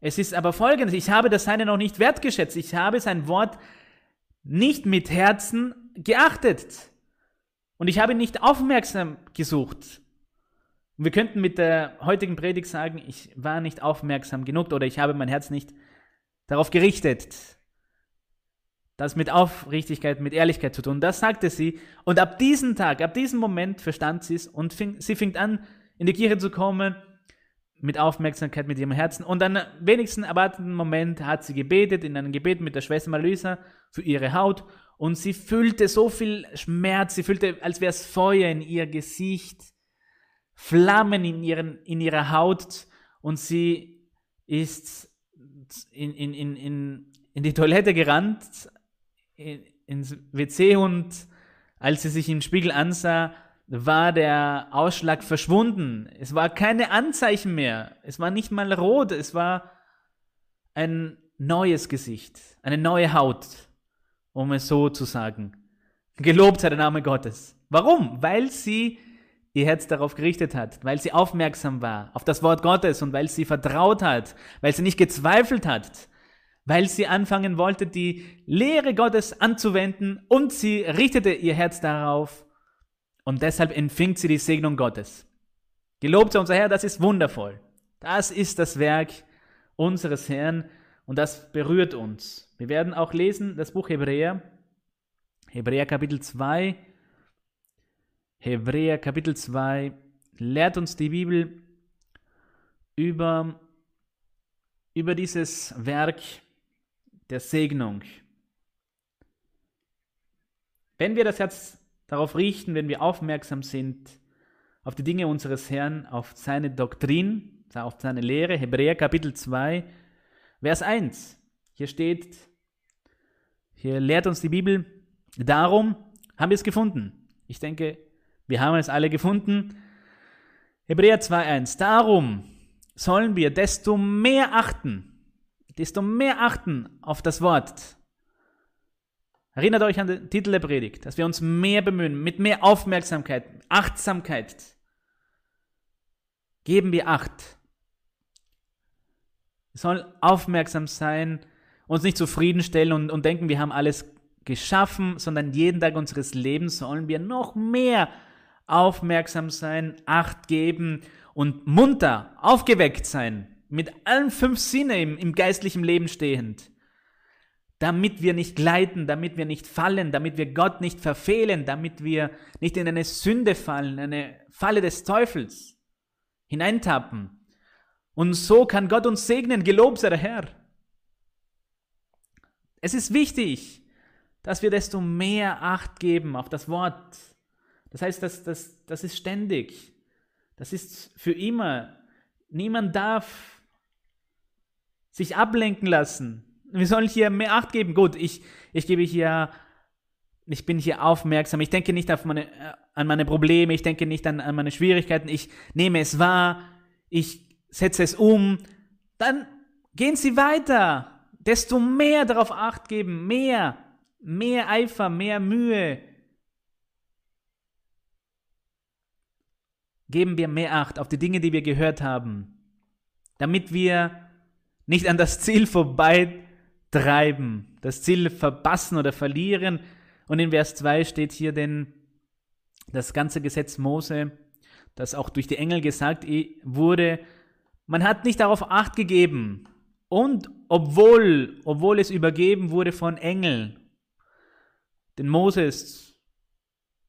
Es ist aber folgendes, ich habe das Seine noch nicht wertgeschätzt, ich habe sein Wort nicht mit Herzen geachtet. Und ich habe nicht aufmerksam gesucht. Wir könnten mit der heutigen Predigt sagen, ich war nicht aufmerksam genug oder ich habe mein Herz nicht darauf gerichtet. Das mit Aufrichtigkeit, mit Ehrlichkeit zu tun. Das sagte sie. Und ab diesem Tag, ab diesem Moment verstand sie es und fing, sie fing an, in die Kirche zu kommen, mit Aufmerksamkeit, mit ihrem Herzen. Und dann wenigsten erwarteten Moment hat sie gebetet, in einem Gebet mit der Schwester Maluisa für ihre Haut. Und sie fühlte so viel Schmerz, sie fühlte, als wäre es Feuer in ihr Gesicht, Flammen in, ihren, in ihrer Haut. Und sie ist in, in, in, in, in die Toilette gerannt, in, ins WC und als sie sich im Spiegel ansah, war der Ausschlag verschwunden. Es war keine Anzeichen mehr. Es war nicht mal rot. Es war ein neues Gesicht, eine neue Haut, um es so zu sagen. Gelobt sei der Name Gottes. Warum? Weil sie ihr Herz darauf gerichtet hat, weil sie aufmerksam war auf das Wort Gottes und weil sie vertraut hat, weil sie nicht gezweifelt hat, weil sie anfangen wollte, die Lehre Gottes anzuwenden und sie richtete ihr Herz darauf und deshalb empfängt sie die Segnung Gottes. Gelobt sei unser Herr, das ist wundervoll. Das ist das Werk unseres Herrn und das berührt uns. Wir werden auch lesen das Buch Hebräer, Hebräer Kapitel 2. Hebräer Kapitel 2 lehrt uns die Bibel über, über dieses Werk der Segnung. Wenn wir das Herz darauf richten, wenn wir aufmerksam sind auf die Dinge unseres Herrn, auf seine Doktrin, auf seine Lehre, Hebräer Kapitel 2, Vers 1. Hier steht, hier lehrt uns die Bibel, darum haben wir es gefunden. Ich denke, wir haben es alle gefunden. Hebräer 2.1. Darum sollen wir desto mehr achten, desto mehr achten auf das Wort. Erinnert euch an den Titel der Predigt, dass wir uns mehr bemühen, mit mehr Aufmerksamkeit, Achtsamkeit. Geben wir Acht. Wir sollen aufmerksam sein, uns nicht zufriedenstellen und, und denken, wir haben alles geschaffen, sondern jeden Tag unseres Lebens sollen wir noch mehr aufmerksam sein, Acht geben und munter, aufgeweckt sein, mit allen fünf Sinne im, im geistlichen Leben stehend, damit wir nicht gleiten, damit wir nicht fallen, damit wir Gott nicht verfehlen, damit wir nicht in eine Sünde fallen, eine Falle des Teufels hineintappen. Und so kann Gott uns segnen, gelobt sei der Herr. Es ist wichtig, dass wir desto mehr Acht geben auf das Wort. Das heißt, das, das, das ist ständig. Das ist für immer. Niemand darf sich ablenken lassen. Wir sollen hier mehr Acht geben. Gut, ich, ich gebe hier, ich bin hier aufmerksam. Ich denke nicht auf meine, äh, an meine Probleme. Ich denke nicht an, an meine Schwierigkeiten. Ich nehme es wahr. Ich setze es um. Dann gehen Sie weiter. Desto mehr darauf Acht geben. Mehr. Mehr Eifer, mehr Mühe. Geben wir mehr Acht auf die Dinge, die wir gehört haben, damit wir nicht an das Ziel vorbeitreiben, das Ziel verpassen oder verlieren. Und in Vers 2 steht hier denn das ganze Gesetz Mose, das auch durch die Engel gesagt wurde, man hat nicht darauf acht gegeben. Und obwohl, obwohl es übergeben wurde von Engeln, den Moses,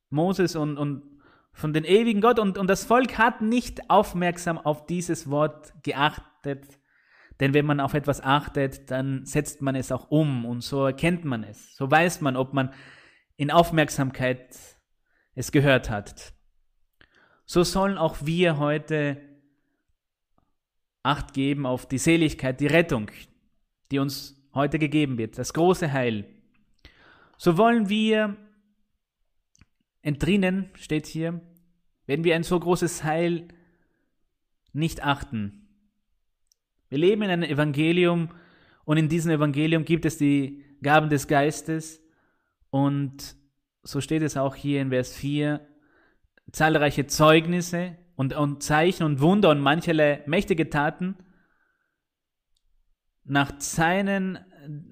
Moses und, und von den ewigen Gott und, und das Volk hat nicht aufmerksam auf dieses Wort geachtet, denn wenn man auf etwas achtet, dann setzt man es auch um und so erkennt man es, so weiß man, ob man in Aufmerksamkeit es gehört hat. So sollen auch wir heute Acht geben auf die Seligkeit, die Rettung, die uns heute gegeben wird, das große Heil. So wollen wir entrinnen, steht hier, wenn wir ein so großes Heil nicht achten. Wir leben in einem Evangelium und in diesem Evangelium gibt es die Gaben des Geistes und so steht es auch hier in Vers 4, zahlreiche Zeugnisse und, und Zeichen und Wunder und mancherlei mächtige Taten nach seinen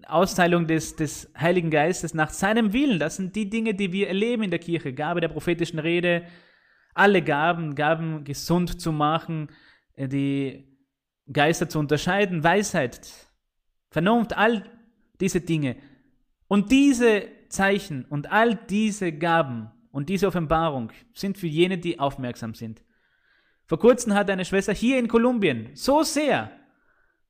Austeilung des, des Heiligen Geistes, nach seinem Willen. Das sind die Dinge, die wir erleben in der Kirche. Gabe der prophetischen Rede, alle Gaben, Gaben gesund zu machen, äh, die Geister zu unterscheiden, Weisheit, Vernunft, all diese Dinge. Und diese Zeichen und all diese Gaben und diese Offenbarung sind für jene, die aufmerksam sind. Vor kurzem hat eine Schwester hier in Kolumbien so sehr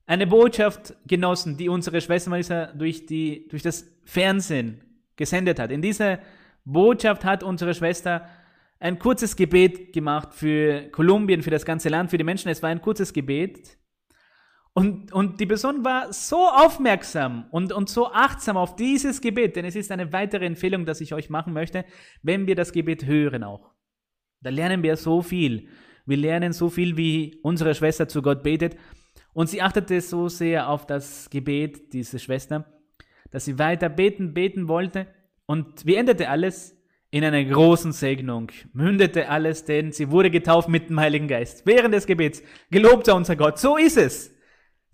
eine Botschaft genossen, die unsere Schwester Marisa durch, die, durch das Fernsehen gesendet hat. In dieser Botschaft hat unsere Schwester ein kurzes Gebet gemacht für Kolumbien, für das ganze Land, für die Menschen. Es war ein kurzes Gebet. Und, und die Person war so aufmerksam und, und so achtsam auf dieses Gebet, denn es ist eine weitere Empfehlung, dass ich euch machen möchte, wenn wir das Gebet hören auch. Da lernen wir so viel. Wir lernen so viel, wie unsere Schwester zu Gott betet. Und sie achtete so sehr auf das Gebet, diese Schwester, dass sie weiter beten, beten wollte. Und wie endete alles? In einer großen Segnung. Mündete alles, denn sie wurde getauft mit dem Heiligen Geist. Während des Gebets. Gelobt sei unser Gott. So ist es.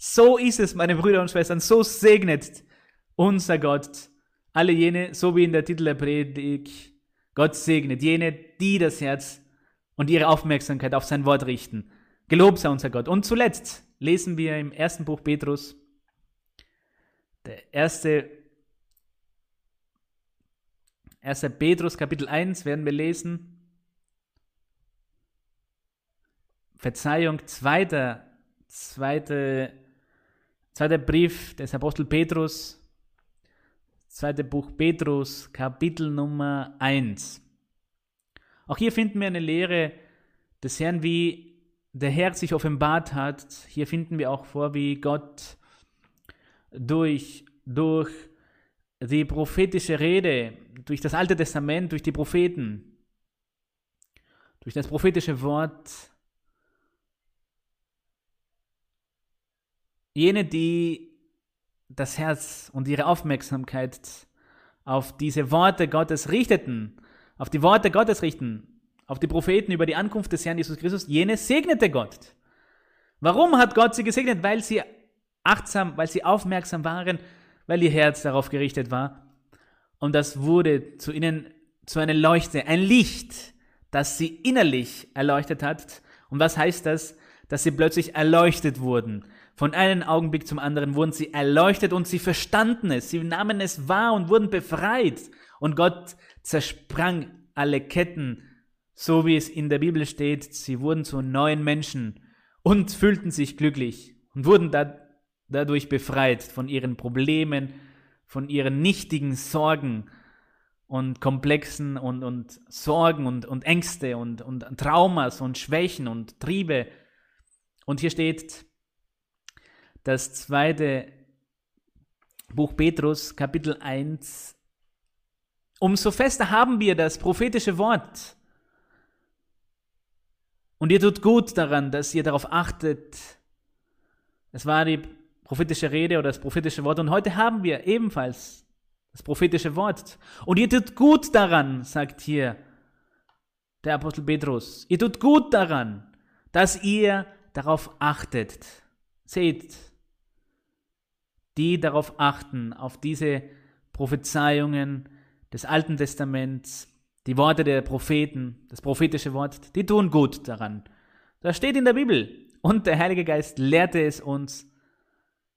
So ist es, meine Brüder und Schwestern. So segnet unser Gott alle jene, so wie in der Titel der Predigt, Gott segnet jene, die das Herz und ihre Aufmerksamkeit auf sein Wort richten. Gelobt sei unser Gott. Und zuletzt lesen wir im ersten Buch Petrus, der erste, erste Petrus Kapitel 1 werden wir lesen. Verzeihung, zweiter, zweite, zweiter Brief des Apostel Petrus, zweite Buch Petrus, Kapitel Nummer 1. Auch hier finden wir eine Lehre des Herrn, wie der Herr sich offenbart hat. Hier finden wir auch vor, wie Gott durch, durch die prophetische Rede, durch das Alte Testament, durch die Propheten, durch das prophetische Wort jene, die das Herz und ihre Aufmerksamkeit auf diese Worte Gottes richteten, auf die Worte Gottes richten, auf die Propheten über die Ankunft des Herrn Jesus Christus, jene segnete Gott. Warum hat Gott sie gesegnet? Weil sie achtsam, weil sie aufmerksam waren, weil ihr Herz darauf gerichtet war. Und das wurde zu ihnen zu einer Leuchte, ein Licht, das sie innerlich erleuchtet hat. Und was heißt das? Dass sie plötzlich erleuchtet wurden. Von einem Augenblick zum anderen wurden sie erleuchtet und sie verstanden es. Sie nahmen es wahr und wurden befreit. Und Gott zersprang alle Ketten, so wie es in der Bibel steht. Sie wurden zu neuen Menschen und fühlten sich glücklich und wurden da, dadurch befreit von ihren Problemen, von ihren nichtigen Sorgen und Komplexen und, und Sorgen und, und Ängste und, und Traumas und Schwächen und Triebe. Und hier steht, das zweite Buch Petrus, Kapitel 1. Umso fester haben wir das prophetische Wort. Und ihr tut gut daran, dass ihr darauf achtet. Es war die prophetische Rede oder das prophetische Wort. Und heute haben wir ebenfalls das prophetische Wort. Und ihr tut gut daran, sagt hier der Apostel Petrus. Ihr tut gut daran, dass ihr darauf achtet. Seht, die darauf achten, auf diese Prophezeiungen des Alten Testaments, die Worte der Propheten, das prophetische Wort, die tun gut daran. Das steht in der Bibel. Und der Heilige Geist lehrte es uns.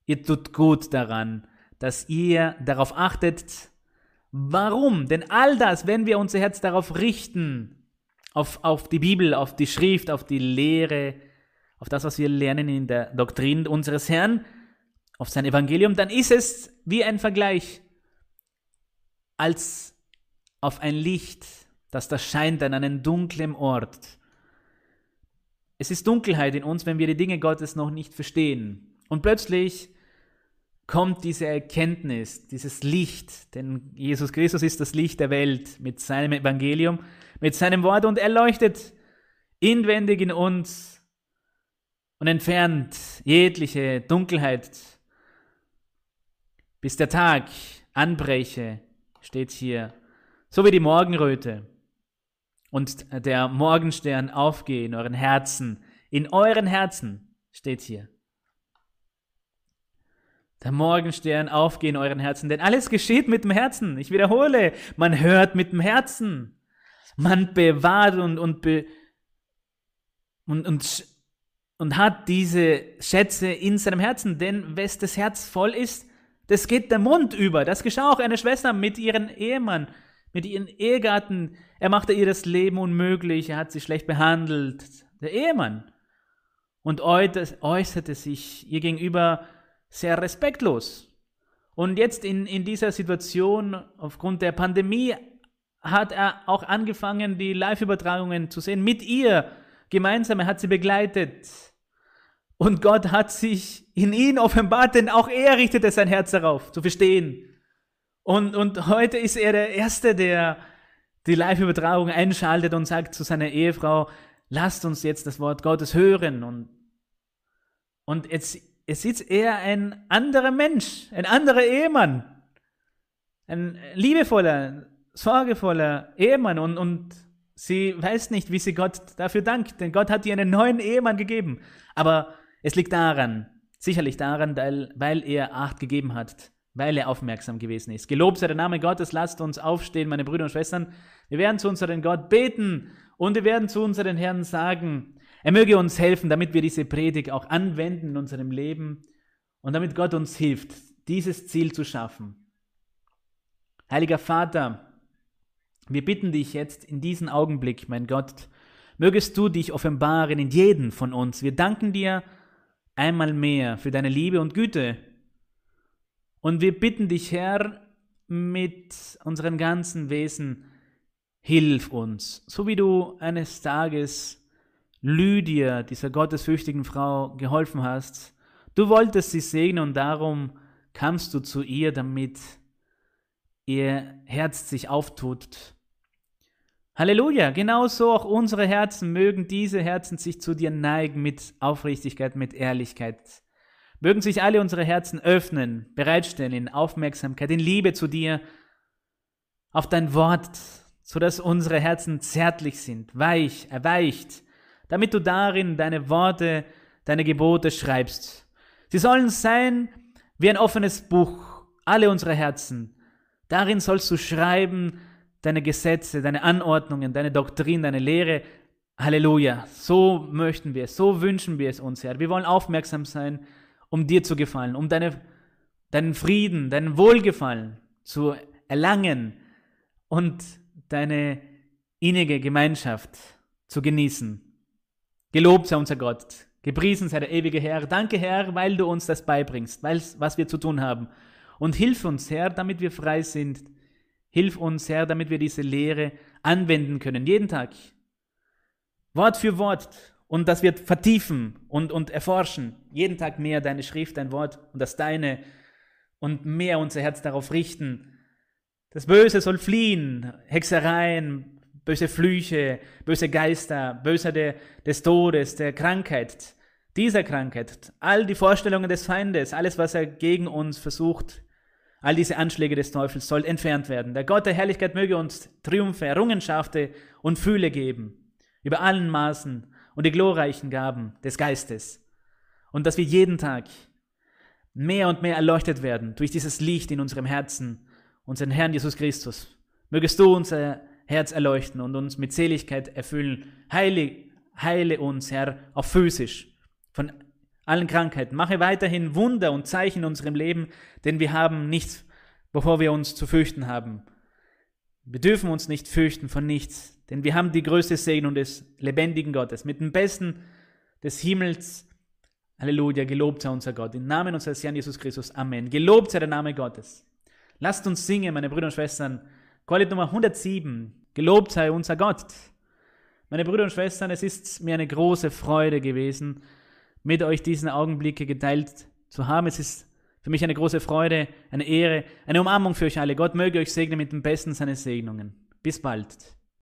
Ihr tut gut daran, dass ihr darauf achtet. Warum? Denn all das, wenn wir unser Herz darauf richten, auf, auf die Bibel, auf die Schrift, auf die Lehre, auf das, was wir lernen in der Doktrin unseres Herrn, auf sein Evangelium, dann ist es wie ein Vergleich als auf ein Licht, das da scheint an einem dunklen Ort. Es ist Dunkelheit in uns, wenn wir die Dinge Gottes noch nicht verstehen. Und plötzlich kommt diese Erkenntnis, dieses Licht, denn Jesus Christus ist das Licht der Welt mit seinem Evangelium, mit seinem Wort und er leuchtet inwendig in uns und entfernt jegliche Dunkelheit bis der Tag anbreche, steht hier, so wie die Morgenröte und der Morgenstern aufgehe in euren Herzen, in euren Herzen, steht hier. Der Morgenstern aufgehe in euren Herzen, denn alles geschieht mit dem Herzen. Ich wiederhole, man hört mit dem Herzen. Man bewahrt und, und, be, und, und, und hat diese Schätze in seinem Herzen, denn wes das Herz voll ist, das geht der Mund über. Das geschah auch einer Schwester mit ihrem Ehemann, mit ihrem Ehegatten. Er machte ihr das Leben unmöglich, er hat sie schlecht behandelt. Der Ehemann. Und äußerte sich ihr gegenüber sehr respektlos. Und jetzt in, in dieser Situation, aufgrund der Pandemie, hat er auch angefangen, die Live-Übertragungen zu sehen mit ihr. Gemeinsam, er hat sie begleitet. Und Gott hat sich in ihn offenbart, denn auch er richtete sein Herz darauf, zu verstehen. Und, und heute ist er der Erste, der die Live-Übertragung einschaltet und sagt zu seiner Ehefrau, lasst uns jetzt das Wort Gottes hören. Und, und jetzt, jetzt ist er ein anderer Mensch, ein anderer Ehemann, ein liebevoller, sorgevoller Ehemann. Und, und sie weiß nicht, wie sie Gott dafür dankt, denn Gott hat ihr einen neuen Ehemann gegeben. Aber es liegt daran, sicherlich daran, weil er Acht gegeben hat, weil er aufmerksam gewesen ist. Gelobt sei der Name Gottes, lasst uns aufstehen, meine Brüder und Schwestern. Wir werden zu unserem Gott beten und wir werden zu unseren Herrn sagen, Er möge uns helfen, damit wir diese Predigt auch anwenden in unserem Leben und damit Gott uns hilft, dieses Ziel zu schaffen. Heiliger Vater, wir bitten dich jetzt in diesem Augenblick, mein Gott, mögest du dich offenbaren in jeden von uns. Wir danken dir einmal mehr für deine Liebe und Güte. Und wir bitten dich, Herr, mit unserem ganzen Wesen, hilf uns, so wie du eines Tages Lydia, dieser gottesfürchtigen Frau, geholfen hast. Du wolltest sie segnen und darum kamst du zu ihr, damit ihr Herz sich auftut. Halleluja, genauso auch unsere Herzen mögen diese Herzen sich zu dir neigen mit Aufrichtigkeit, mit Ehrlichkeit. Mögen sich alle unsere Herzen öffnen, bereitstellen in Aufmerksamkeit, in Liebe zu dir, auf dein Wort, so dass unsere Herzen zärtlich sind, weich, erweicht, damit du darin deine Worte, deine Gebote schreibst. Sie sollen sein wie ein offenes Buch, alle unsere Herzen. Darin sollst du schreiben deine Gesetze, deine Anordnungen, deine Doktrin, deine Lehre. Halleluja. So möchten wir es, so wünschen wir es uns, Herr. Wir wollen aufmerksam sein, um dir zu gefallen, um deine, deinen Frieden, deinen Wohlgefallen zu erlangen und deine innige Gemeinschaft zu genießen. Gelobt sei unser Gott, gepriesen sei der ewige Herr. Danke, Herr, weil du uns das beibringst, weil, was wir zu tun haben. Und hilf uns, Herr, damit wir frei sind. Hilf uns, Herr, damit wir diese Lehre anwenden können, jeden Tag. Wort für Wort. Und dass wir vertiefen und, und erforschen, jeden Tag mehr deine Schrift, dein Wort und das deine. Und mehr unser Herz darauf richten, das Böse soll fliehen, Hexereien, böse Flüche, böse Geister, Böse de, des Todes, der Krankheit, dieser Krankheit, all die Vorstellungen des Feindes, alles, was er gegen uns versucht, all diese Anschläge des Teufels soll entfernt werden. Der Gott der Herrlichkeit möge uns Triumphe, Errungenschaften und Fühle geben, über allen Maßen und die glorreichen Gaben des Geistes. Und dass wir jeden Tag mehr und mehr erleuchtet werden durch dieses Licht in unserem Herzen unseren Herrn Jesus Christus. Mögest du unser Herz erleuchten und uns mit Seligkeit erfüllen. Heile, heile uns, Herr, auch physisch von allen Krankheiten. Mache weiterhin Wunder und Zeichen in unserem Leben, denn wir haben nichts, bevor wir uns zu fürchten haben. Wir dürfen uns nicht fürchten von nichts, denn wir haben die größte Segnung des lebendigen Gottes. Mit dem Besten des Himmels. Halleluja, gelobt sei unser Gott. Im Namen unseres Herrn Jesus Christus. Amen. Gelobt sei der Name Gottes. Lasst uns singen, meine Brüder und Schwestern. Chorlied Nummer 107. Gelobt sei unser Gott. Meine Brüder und Schwestern, es ist mir eine große Freude gewesen, mit euch diesen Augenblicke geteilt zu haben. Es ist für mich eine große Freude, eine Ehre, eine Umarmung für euch alle. Gott möge euch segnen mit dem Besten seiner Segnungen. Bis bald.